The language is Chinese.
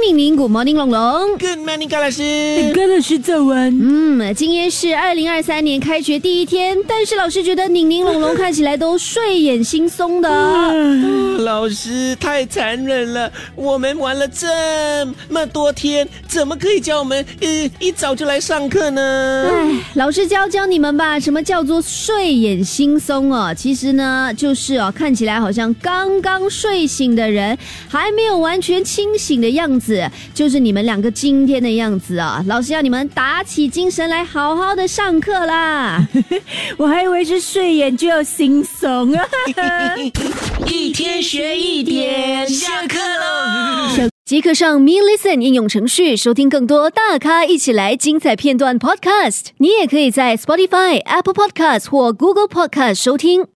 宁宁，Good morning，龙龙。！Good morning，高老师。高老师早安。嗯，今天是二零二三年开学第一天，但是老师觉得宁宁、龙龙看起来都睡眼惺忪的。老师太残忍了，我们玩了这么多天，怎么可以叫我们呃一早就来上课呢？哎，老师教教你们吧，什么叫做睡眼惺忪哦？其实呢，就是哦，看起来好像刚刚睡醒的人，还没有完全清醒的样子，就是你们两个今天的样子啊！老师要你们打起精神来，好好的上课啦！我还以为是睡眼就要惺忪啊。一天学一点，下课喽！即刻上 Me Listen 应用程序收听更多大咖一起来精彩片段 Podcast。你也可以在 Spotify、Apple Podcast 或 Google Podcast 收听。